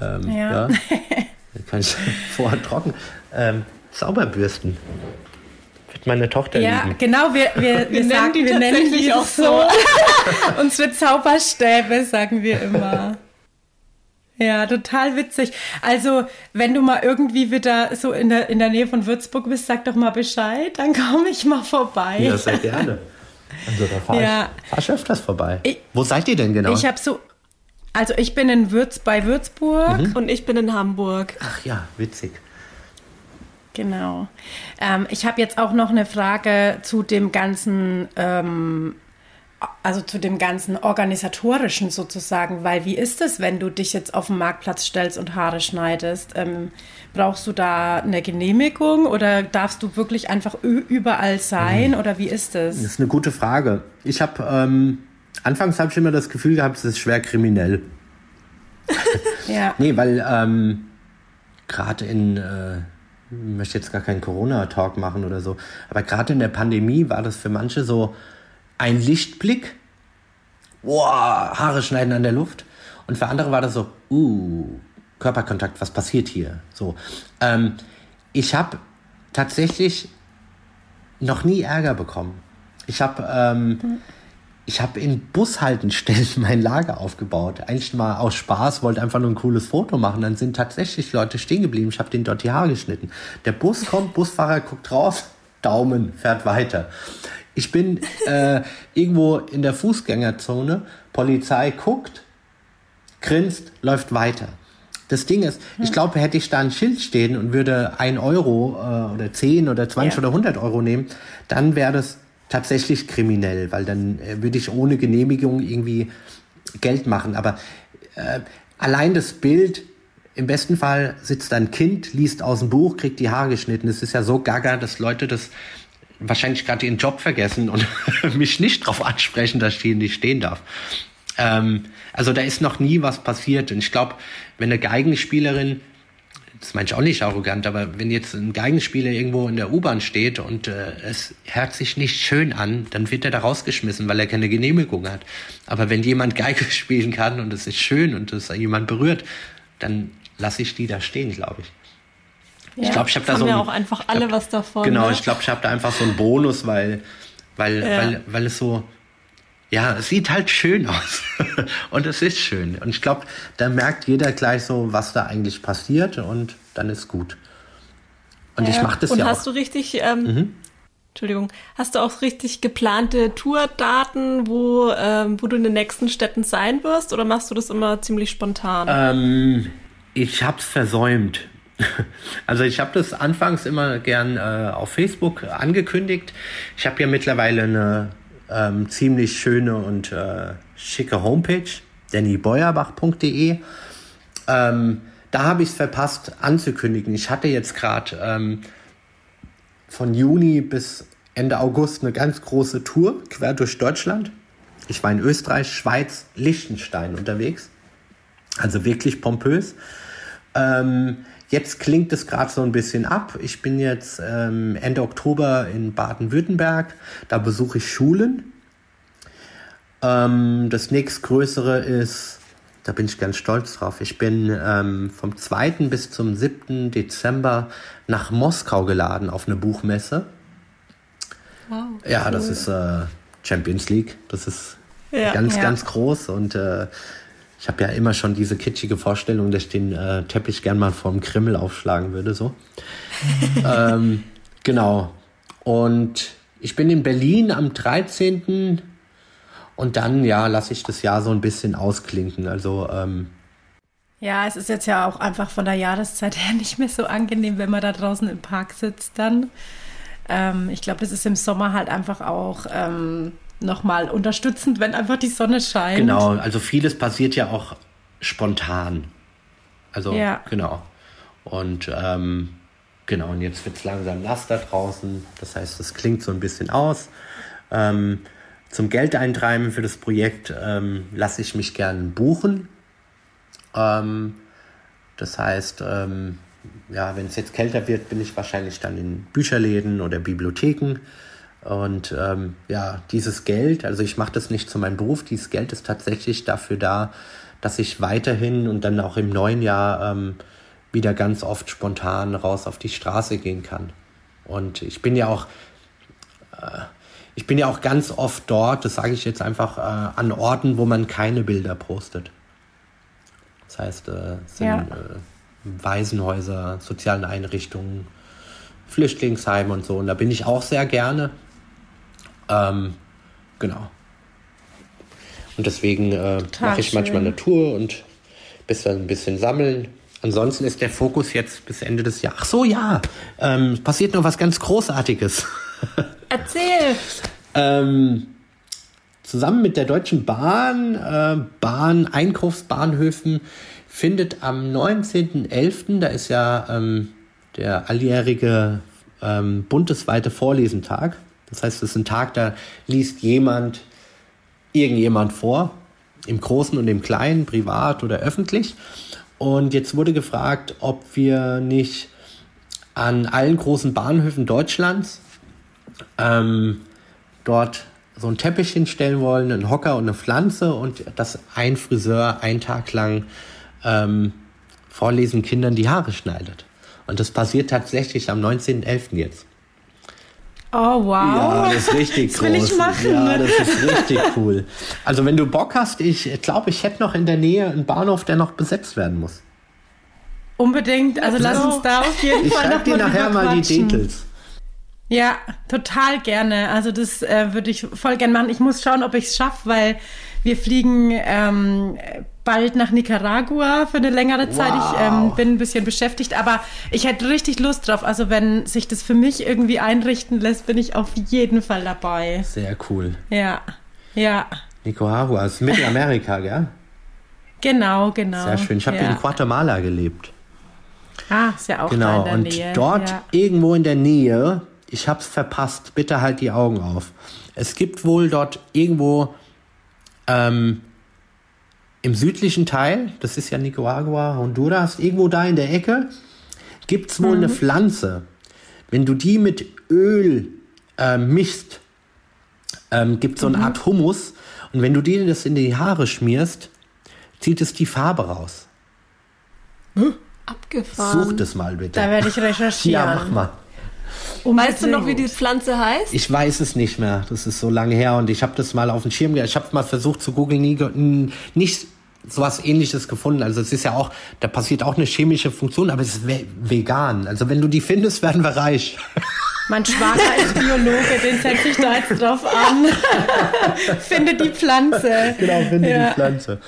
Ähm, ja. ja. kann ich vorher trocken. Ähm, Sauberbürsten meine Tochter ja, lieben. genau, wir, wir, wir, wir sagen, die wir nennen die auch so. Uns wird Zauberstäbe, sagen wir immer. Ja, total witzig. Also, wenn du mal irgendwie wieder so in der, in der Nähe von Würzburg bist, sag doch mal Bescheid, dann komme ich mal vorbei. Ja, sehr gerne. Also, da fahre ja. ich, fahr ich öfters vorbei. Ich, Wo seid ihr denn genau? Ich habe so, also ich bin in Würz, bei Würzburg mhm. und ich bin in Hamburg. Ach ja, witzig. Genau. Ähm, ich habe jetzt auch noch eine Frage zu dem ganzen, ähm, also zu dem ganzen organisatorischen sozusagen, weil wie ist es, wenn du dich jetzt auf den Marktplatz stellst und Haare schneidest? Ähm, brauchst du da eine Genehmigung oder darfst du wirklich einfach überall sein mhm. oder wie ist das? Das ist eine gute Frage. Ich habe ähm, anfangs habe ich immer das Gefühl gehabt, es ist schwer kriminell. ja. Nee, weil ähm, gerade in äh, möchte jetzt gar keinen Corona-Talk machen oder so, aber gerade in der Pandemie war das für manche so ein Lichtblick wow, Haare schneiden an der Luft. Und für andere war das so, uh, Körperkontakt, was passiert hier? So. Ähm, ich habe tatsächlich noch nie Ärger bekommen. Ich habe ähm, mhm. Ich habe in Bushaltestellen mein Lager aufgebaut. Eigentlich mal aus Spaß, wollte einfach nur ein cooles Foto machen. Dann sind tatsächlich Leute stehen geblieben. Ich habe denen dort die Haare geschnitten. Der Bus kommt, Busfahrer guckt raus, Daumen, fährt weiter. Ich bin äh, irgendwo in der Fußgängerzone, Polizei guckt, grinst, läuft weiter. Das Ding ist, ich hm. glaube, hätte ich da ein Schild stehen und würde ein Euro äh, oder 10 oder 20 ja. oder 100 Euro nehmen, dann wäre das tatsächlich kriminell, weil dann äh, würde ich ohne Genehmigung irgendwie Geld machen. Aber äh, allein das Bild, im besten Fall sitzt ein Kind, liest aus dem Buch, kriegt die Haare geschnitten. Es ist ja so gaga, dass Leute das wahrscheinlich gerade ihren Job vergessen und mich nicht darauf ansprechen, dass ich hier nicht stehen darf. Ähm, also da ist noch nie was passiert. Und ich glaube, wenn eine Geigenspielerin, das meine ich auch nicht arrogant, aber wenn jetzt ein Geigenspieler irgendwo in der U-Bahn steht und äh, es hört sich nicht schön an, dann wird er da rausgeschmissen, weil er keine Genehmigung hat. Aber wenn jemand Geige spielen kann und es ist schön und es jemand berührt, dann lasse ich die da stehen, glaube ich. Ja, ich glaube, ich habe da so. Ja auch einfach alle hab, was davon. Genau, ne? ich glaube, ich habe da einfach so einen Bonus, weil, weil, ja. weil, weil es so, ja, es sieht halt schön aus. und es ist schön. Und ich glaube, da merkt jeder gleich so, was da eigentlich passiert und dann ist gut. Und ja. ich mache das und ja auch. Und hast du richtig, ähm, mhm. Entschuldigung, hast du auch richtig geplante Tourdaten, wo, ähm, wo du in den nächsten Städten sein wirst oder machst du das immer ziemlich spontan? Ähm, ich hab's versäumt. Also ich habe das anfangs immer gern äh, auf Facebook angekündigt. Ich habe ja mittlerweile eine ähm, ziemlich schöne und äh, schicke Homepage, dannybeuerbach.de. Ähm, da habe ich es verpasst anzukündigen. Ich hatte jetzt gerade ähm, von Juni bis Ende August eine ganz große Tour quer durch Deutschland. Ich war in Österreich, Schweiz, Liechtenstein unterwegs. Also wirklich pompös. Ähm, Jetzt klingt es gerade so ein bisschen ab. Ich bin jetzt ähm, Ende Oktober in Baden-Württemberg. Da besuche ich Schulen. Ähm, das nächstgrößere ist, da bin ich ganz stolz drauf. Ich bin ähm, vom 2. bis zum 7. Dezember nach Moskau geladen auf eine Buchmesse. Wow, ja, cool. das ist äh, Champions League. Das ist ja, ganz, ja. ganz groß und äh, ich habe ja immer schon diese kitschige Vorstellung, dass ich den äh, Teppich gern mal vorm Krimmel aufschlagen würde, so. ähm, genau. Und ich bin in Berlin am 13. Und dann, ja, lasse ich das Jahr so ein bisschen ausklinken. Also, ähm, ja, es ist jetzt ja auch einfach von der Jahreszeit her nicht mehr so angenehm, wenn man da draußen im Park sitzt dann. Ähm, ich glaube, das ist im Sommer halt einfach auch ähm, nochmal unterstützend, wenn einfach die Sonne scheint. Genau, also vieles passiert ja auch spontan. Also, ja. genau. Und ähm, genau, und jetzt wird es langsam nass da draußen. Das heißt, es klingt so ein bisschen aus. Ähm, zum Geldeintreiben für das Projekt ähm, lasse ich mich gern buchen. Ähm, das heißt, ähm, ja, wenn es jetzt kälter wird, bin ich wahrscheinlich dann in Bücherläden oder Bibliotheken. Und ähm, ja, dieses Geld, also ich mache das nicht zu meinem Beruf, dieses Geld ist tatsächlich dafür da, dass ich weiterhin und dann auch im neuen Jahr ähm, wieder ganz oft spontan raus auf die Straße gehen kann. Und ich bin ja auch, äh, ich bin ja auch ganz oft dort, das sage ich jetzt einfach, äh, an Orten, wo man keine Bilder postet. Das heißt, äh, sind ja. äh, Waisenhäuser, sozialen Einrichtungen, Flüchtlingsheime und so. Und da bin ich auch sehr gerne. Ähm, genau. Und deswegen äh, mache ich manchmal eine Tour und bis dann ein bisschen sammeln. Ansonsten ist der Fokus jetzt bis Ende des Jahres. Ach so, ja. Ähm, passiert noch was ganz Großartiges. Erzähl. ähm, zusammen mit der Deutschen Bahn, äh, Bahn, Einkaufsbahnhöfen, findet am 19.11., da ist ja ähm, der alljährige ähm, bundesweite Vorlesentag, das heißt, es ist ein Tag, da liest jemand irgendjemand vor, im Großen und im Kleinen, privat oder öffentlich. Und jetzt wurde gefragt, ob wir nicht an allen großen Bahnhöfen Deutschlands ähm, dort so einen Teppich hinstellen wollen, einen Hocker und eine Pflanze und dass ein Friseur einen Tag lang ähm, vorlesen Kindern die Haare schneidet. Und das passiert tatsächlich am 19.11. jetzt. Oh, wow. Ja, das ist richtig das groß. will ich machen. Ja, das ist richtig cool. Also wenn du Bock hast, ich glaube, ich hätte noch in der Nähe einen Bahnhof, der noch besetzt werden muss. Unbedingt. Also lass uns da auf jeden Ich Fall noch dir mal nachher mal die. Details. Ja, total gerne. Also das äh, würde ich voll gerne machen. Ich muss schauen, ob ich es schaffe, weil wir fliegen ähm, bald nach Nicaragua für eine längere Zeit. Ich ähm, bin ein bisschen beschäftigt, aber ich hätte richtig Lust drauf. Also wenn sich das für mich irgendwie einrichten lässt, bin ich auf jeden Fall dabei. Sehr cool. Ja, ja, Nicaragua ist Mittelamerika, gell? genau, genau. Sehr schön. Ich habe ja. in Guatemala gelebt. Ah, ist ja auch Genau, da in der und Nähe. dort ja. irgendwo in der Nähe, ich hab's verpasst, bitte halt die Augen auf. Es gibt wohl dort irgendwo ähm, im südlichen Teil, das ist ja Nicaragua, Honduras, irgendwo da in der Ecke, gibt's wohl Mhm. eine Pflanze. Wenn du die mit Öl ähm, mischst, ähm, gibt so Mhm. eine Art Hummus und wenn du dir das in die Haare schmierst, zieht es die Farbe raus. Abgefahren. Such das mal bitte. Da werde ich recherchieren. ja, mach mal. Weißt du noch, wie die. Pflanze heißt? Ich weiß es nicht mehr. Das ist so lange her und ich habe das mal auf den Schirm, ich habe mal versucht zu googeln, nie, nicht sowas ähnliches gefunden. Also es ist ja auch, da passiert auch eine chemische Funktion, aber es ist ve vegan. Also wenn du die findest, werden wir reich. Mein Schwager ist Biologe, den setze ich da jetzt drauf an. Finde die Pflanze. Genau, finde Ja. die Pflanze.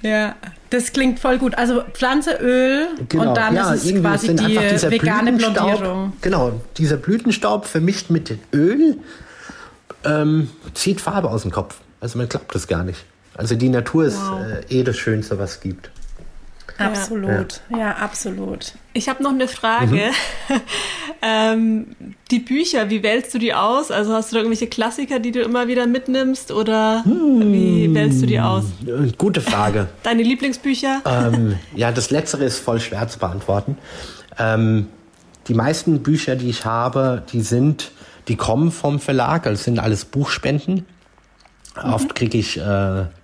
Ja, das klingt voll gut. Also Pflanze, Öl und dann ja, ist es quasi die vegane Blütenstaub- Blondierung. Genau, dieser Blütenstaub vermischt mit dem Öl ähm, zieht Farbe aus dem Kopf. Also man glaubt das gar nicht. Also die Natur ist Wow. äh, eh das Schönste, was es gibt. Absolut, ja, absolut. Ich habe noch eine Frage. Mhm. ähm, die Bücher, wie wählst du die aus? Also hast du da irgendwelche Klassiker, die du immer wieder mitnimmst oder Hm. wie wählst du die aus? Äh, Gute Frage. Deine Lieblingsbücher? ähm, ja, das Letztere ist voll schwer zu beantworten. Ähm, die meisten Bücher, die ich habe, die sind, die kommen vom Verlag, also sind alles Buchspenden. Oft kriege ich, äh,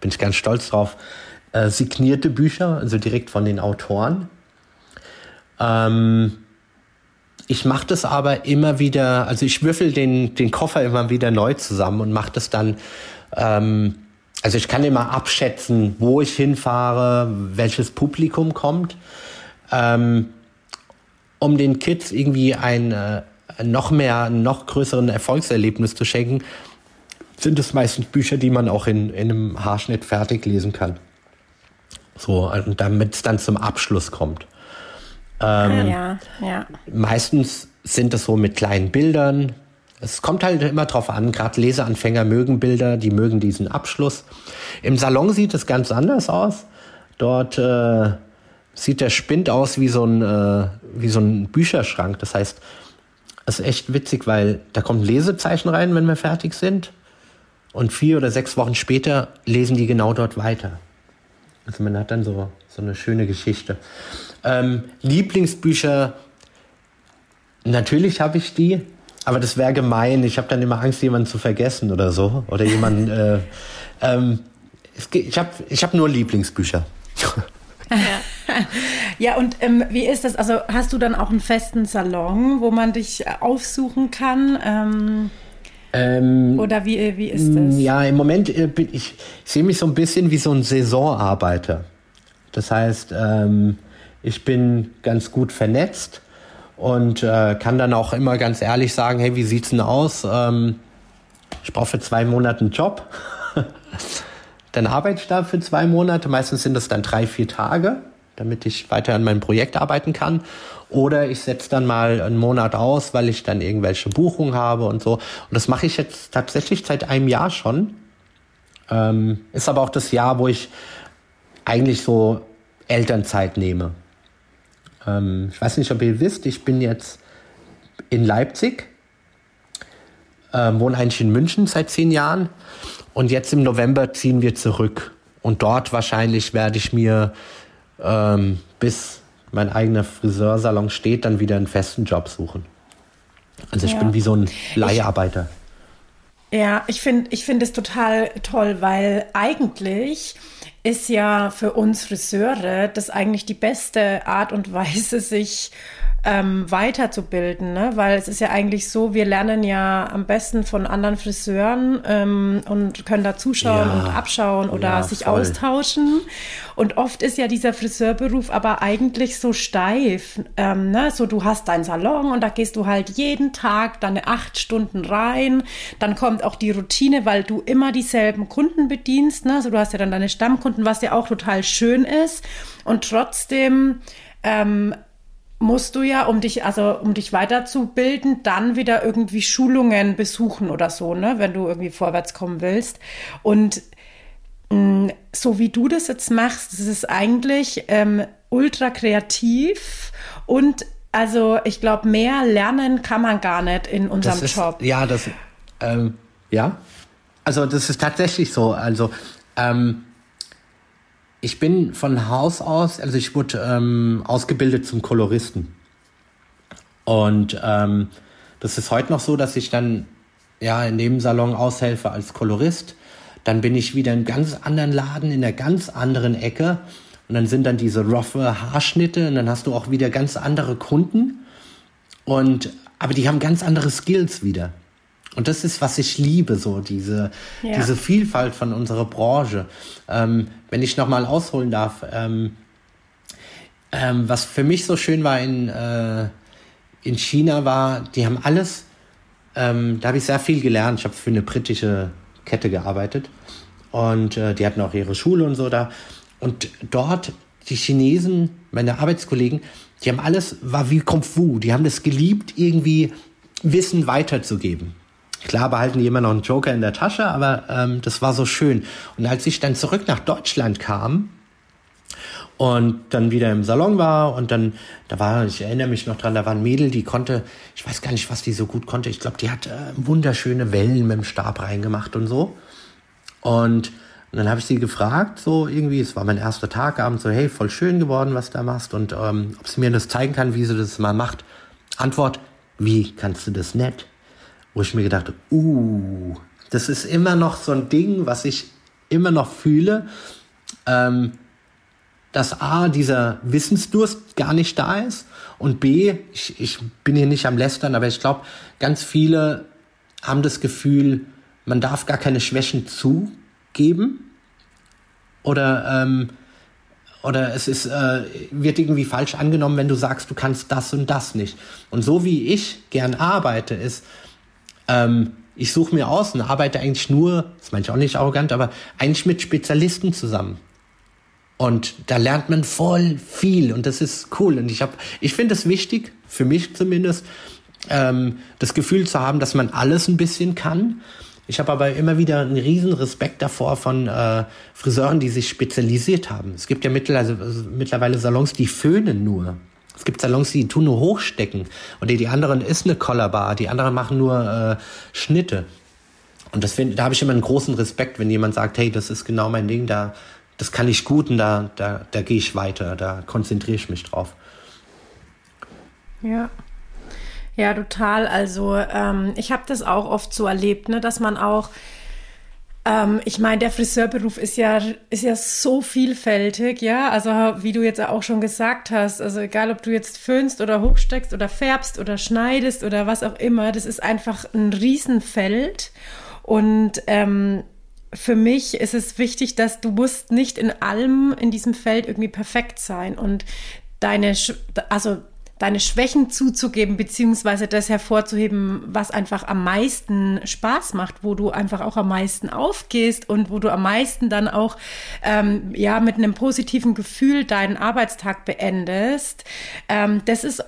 bin ich ganz stolz drauf, äh, signierte Bücher, also direkt von den Autoren. Ähm, ich mache das aber immer wieder, also ich würfel den, den Koffer immer wieder neu zusammen und mache das dann, ähm, also ich kann immer abschätzen, wo ich hinfahre, welches Publikum kommt, ähm, um den Kids irgendwie ein äh, noch mehr, noch größeren Erfolgserlebnis zu schenken, sind es meistens Bücher, die man auch in, in einem Haarschnitt fertig lesen kann. So, und damit es dann zum Abschluss kommt. Ähm, ja, ja. Meistens sind es so mit kleinen Bildern. Es kommt halt immer drauf an, gerade Leseanfänger mögen Bilder, die mögen diesen Abschluss. Im Salon sieht es ganz anders aus. Dort äh, sieht der Spind aus wie so ein, äh, wie so ein Bücherschrank. Das heißt, es ist echt witzig, weil da kommt ein Lesezeichen rein, wenn wir fertig sind. Und vier oder sechs Wochen später lesen die genau dort weiter. Also man hat dann so, so eine schöne Geschichte. Ähm, Lieblingsbücher, natürlich habe ich die, aber das wäre gemein. Ich habe dann immer Angst, jemanden zu vergessen oder so. Oder jemanden. äh, ähm, ich habe ich hab nur Lieblingsbücher. Ja, und ähm, wie ist das? Also hast du dann auch einen festen Salon, wo man dich aufsuchen kann? Ähm, Ähm, oder wie, wie ist das? Ja, im Moment äh, bin ich, ich sehe mich so ein bisschen wie so ein Saisonarbeiter. Das heißt, ähm, ich bin ganz gut vernetzt und äh, kann dann auch immer ganz ehrlich sagen, hey, wie sieht's denn aus? Ähm, ich brauche für zwei Monate einen Job. dann arbeite ich da für zwei Monate. Meistens sind das dann drei, vier Tage, damit ich weiter an meinem Projekt arbeiten kann. Oder ich setze dann mal einen Monat aus, weil ich dann irgendwelche Buchungen habe und so. Und das mache ich jetzt tatsächlich seit einem Jahr schon. Ähm, ist aber auch das Jahr, wo ich eigentlich so Elternzeit nehme. Ähm, ich weiß nicht, ob ihr wisst, ich bin jetzt in Leipzig, ähm, wohne eigentlich in München seit zehn Jahren und jetzt im November ziehen wir zurück. Und dort wahrscheinlich werde ich mir ähm, bis mein eigener Friseursalon steht, dann wieder einen festen Job suchen. Also ich Ja. bin wie so ein Leiharbeiter. Ja, ich finde ich finde es total toll, weil eigentlich ist ja für uns Friseure das eigentlich die beste Art und Weise, sich ähm, weiterzubilden, ne? weil es ist ja eigentlich so, wir lernen ja am besten von anderen Friseuren ähm, und können da zuschauen ja, und abschauen oder ja, sich voll. austauschen. Und oft ist ja dieser Friseurberuf aber eigentlich so steif. Ähm, ne? So, du hast deinen Salon und da gehst du halt jeden Tag deine acht Stunden rein. Dann kommt auch die Routine, weil du immer dieselben Kunden bedienst. Ne? Also du hast ja dann deine Stammkunden, was ja auch total schön ist. Und trotzdem ähm, musst du ja, um dich, also um dich weiterzubilden, dann wieder irgendwie Schulungen besuchen oder so, ne, wenn du irgendwie vorwärts kommen willst. Und mh, mm, so wie du das jetzt machst, das ist eigentlich ähm, ultra kreativ und also ich glaube, mehr lernen kann man gar nicht in unserem ist, Job. Ja, das, ähm, ja. Also das ist tatsächlich so. Also ähm, ich bin von Haus aus, also ich wurde ähm, ausgebildet zum Koloristen. Und ähm, das ist heute noch so, dass ich dann ja in dem Salon aushelfe als Kolorist. Dann bin ich wieder in ganz anderen Laden, in einer ganz anderen Ecke. Und dann sind dann diese roughe Haarschnitte und dann hast du auch wieder ganz andere Kunden. Und, aber die haben ganz andere Skills wieder. Und das ist, was ich liebe, so diese, ja. diese Vielfalt von unserer Branche. Ähm, wenn ich nochmal ausholen darf, ähm, ähm, was für mich so schön war in, äh, in China war, die haben alles, ähm, da habe ich sehr viel gelernt. Ich habe für eine britische Kette gearbeitet und äh, die hatten auch ihre Schule und so da. Und dort, die Chinesen, meine Arbeitskollegen, die haben alles, war wie Kung Fu, die haben das geliebt, irgendwie Wissen weiterzugeben. Klar behalten die immer noch einen Joker in der Tasche, aber ähm, das war so schön. Und als ich dann zurück nach Deutschland kam und dann wieder im Salon war und dann, da war, ich erinnere mich noch dran, da war ein Mädel, die konnte, ich weiß gar nicht, was die so gut konnte. Ich glaube, die hat äh, wunderschöne Wellen mit dem Stab reingemacht und so. Und, und dann habe ich sie gefragt, so irgendwie, es war mein erster Tag abends, so, hey, voll schön geworden, was du da machst und ähm, ob sie mir das zeigen kann, wie sie das mal macht. Antwort, wie kannst du das nicht? Wo ich mir gedacht habe, uh, das ist immer noch so ein Ding, was ich immer noch fühle, ähm, dass A, dieser Wissensdurst gar nicht da ist und B, ich, ich bin hier nicht am Lästern, aber ich glaube, ganz viele haben das Gefühl, man darf gar keine Schwächen zugeben oder ähm, oder es ist, äh, wird irgendwie falsch angenommen, wenn du sagst, du kannst das und das nicht. Und so wie ich gern arbeite, ist, ähm, ich suche mir aus und arbeite eigentlich nur, das meine ich auch nicht arrogant, aber eigentlich mit Spezialisten zusammen. Und da lernt man voll viel und das ist cool. Und ich habe, ich finde es wichtig, für mich zumindest, ähm, das Gefühl zu haben, dass man alles ein bisschen kann. Ich habe aber immer wieder einen riesen Respekt davor von äh, Friseuren, die sich spezialisiert haben. Es gibt ja mittlerweile, mittlerweile Salons, die föhnen nur. Es gibt Salons, die tun nur hochstecken. Und die, die anderen ist eine Collarbar, die anderen machen nur äh, Schnitte. Und das find, da habe ich immer einen großen Respekt, wenn jemand sagt, hey, das ist genau mein Ding, da, das kann ich gut und da, da, da gehe ich weiter, da konzentriere ich mich drauf. Ja. Ja, total. Also ähm, ich habe das auch oft so erlebt, ne, dass man auch ähm, ich meine, der Friseurberuf ist ja, ist ja so vielfältig, ja. Also, wie du jetzt auch schon gesagt hast, also egal ob du jetzt föhnst oder hochsteckst oder färbst oder schneidest oder was auch immer, das ist einfach ein Riesenfeld. Und ähm, für mich ist es wichtig, dass du musst nicht in allem in diesem Feld irgendwie perfekt sein und deine, also deine Schwächen zuzugeben, beziehungsweise das hervorzuheben, was einfach am meisten Spaß macht, wo du einfach auch am meisten aufgehst und wo du am meisten dann auch ähm, ja mit einem positiven Gefühl deinen Arbeitstag beendest. Ähm, das ist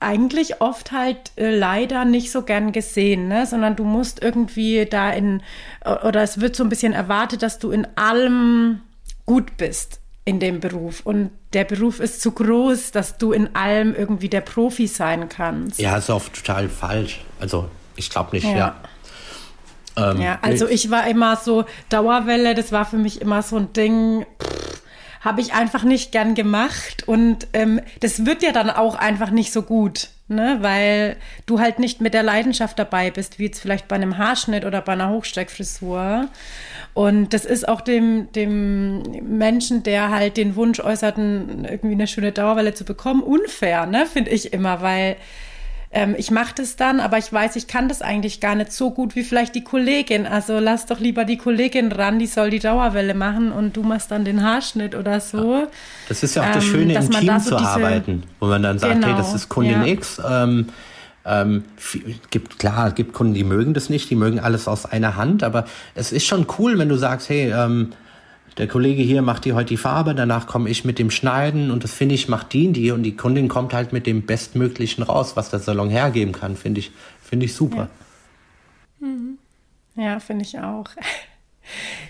eigentlich oft halt äh, leider nicht so gern gesehen, ne? sondern du musst irgendwie da in, oder es wird so ein bisschen erwartet, dass du in allem gut bist in dem Beruf. Und der Beruf ist zu groß, dass du in allem irgendwie der Profi sein kannst. Ja, ist auch total falsch. Also, ich glaube nicht, ja. Ja. Ähm, ja, also ich war immer so Dauerwelle, das war für mich immer so ein Ding, habe ich einfach nicht gern gemacht und ähm, das wird ja dann auch einfach nicht so gut. ne? weil du halt nicht mit der Leidenschaft dabei bist, wie jetzt vielleicht bei einem Haarschnitt oder bei einer Hochsteckfrisur. Und das ist auch dem, dem Menschen, der halt den Wunsch äußert, irgendwie eine schöne Dauerwelle zu bekommen, unfair, ne? finde ich immer, weil ähm, ich mache das dann, aber ich weiß, ich kann das eigentlich gar nicht so gut wie vielleicht die Kollegin. Also lass doch lieber die Kollegin ran, die soll die Dauerwelle machen und du machst dann den Haarschnitt oder so. Das ist ja auch das ähm, Schöne, im Team so zu arbeiten, wo man dann sagt, genau, hey, das ist Kundin ja. X. Ähm, ähm, gibt klar, gibt Kunden, die mögen das nicht, die mögen alles aus einer Hand, aber es ist schon cool, wenn du sagst, hey, ähm, der Kollege hier macht dir heute die Farbe, danach komme ich mit dem Schneiden und das finde ich macht die die und die Kundin kommt halt mit dem Bestmöglichen raus, was der Salon hergeben kann, finde ich, finde ich super. Ja, mhm. ja finde ich auch.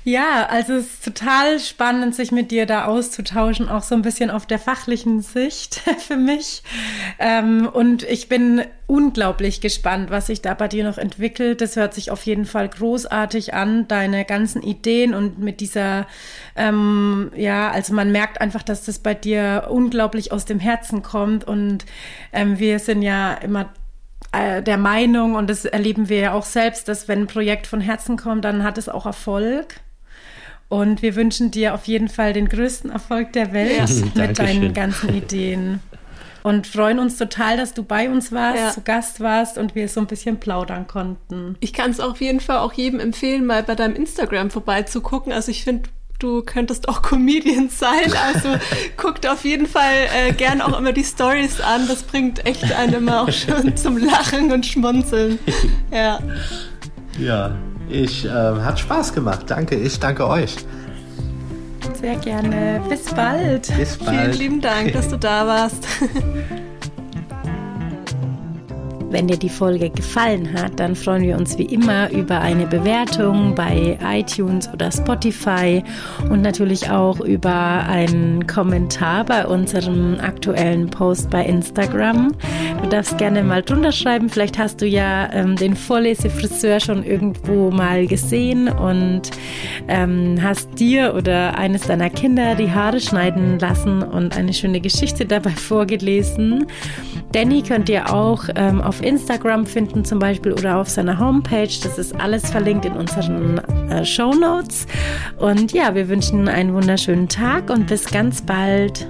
Ja, also es ist total spannend, sich mit dir da auszutauschen, auch so ein bisschen auf der fachlichen Sicht für mich. Ähm, und ich bin unglaublich gespannt, was sich da bei dir noch entwickelt. Das hört sich auf jeden Fall großartig an, deine ganzen Ideen und mit dieser, ähm, ja, also man merkt einfach, dass das bei dir unglaublich aus dem Herzen kommt. Und ähm, wir sind ja immer der Meinung, und das erleben wir ja auch selbst, dass wenn ein Projekt von Herzen kommt, dann hat es auch Erfolg. Und wir wünschen dir auf jeden Fall den größten Erfolg der Welt ja. mit deinen ganzen Ideen. Und freuen uns total, dass du bei uns warst, ja. zu Gast warst und wir so ein bisschen plaudern konnten. Ich kann es auf jeden Fall auch jedem empfehlen, mal bei deinem Instagram vorbeizugucken. Also ich finde, du könntest auch Comedian sein. Also guckt auf jeden Fall äh, gern auch immer die Stories an. Das bringt echt einen immer auch schon zum Lachen und Schmunzeln. Ja. Ja, ich äh, hat Spaß gemacht. Danke, ich danke euch. Sehr gerne. Bis bald. Bis bald. Vielen lieben Dank, dass du da warst. Wenn dir die Folge gefallen hat, dann freuen wir uns wie immer über eine Bewertung bei iTunes oder Spotify und natürlich auch über einen Kommentar bei unserem aktuellen Post bei Instagram. Du darfst gerne mal drunter schreiben. Vielleicht hast du ja ähm, den Vorlesefriseur schon irgendwo mal gesehen und ähm, hast dir oder eines deiner Kinder die Haare schneiden lassen und eine schöne Geschichte dabei vorgelesen. Danny könnt ihr auch ähm, auf Instagram finden zum Beispiel oder auf seiner Homepage. Das ist alles verlinkt in unseren äh, Show Notes. Und ja, wir wünschen einen wunderschönen Tag und bis ganz bald.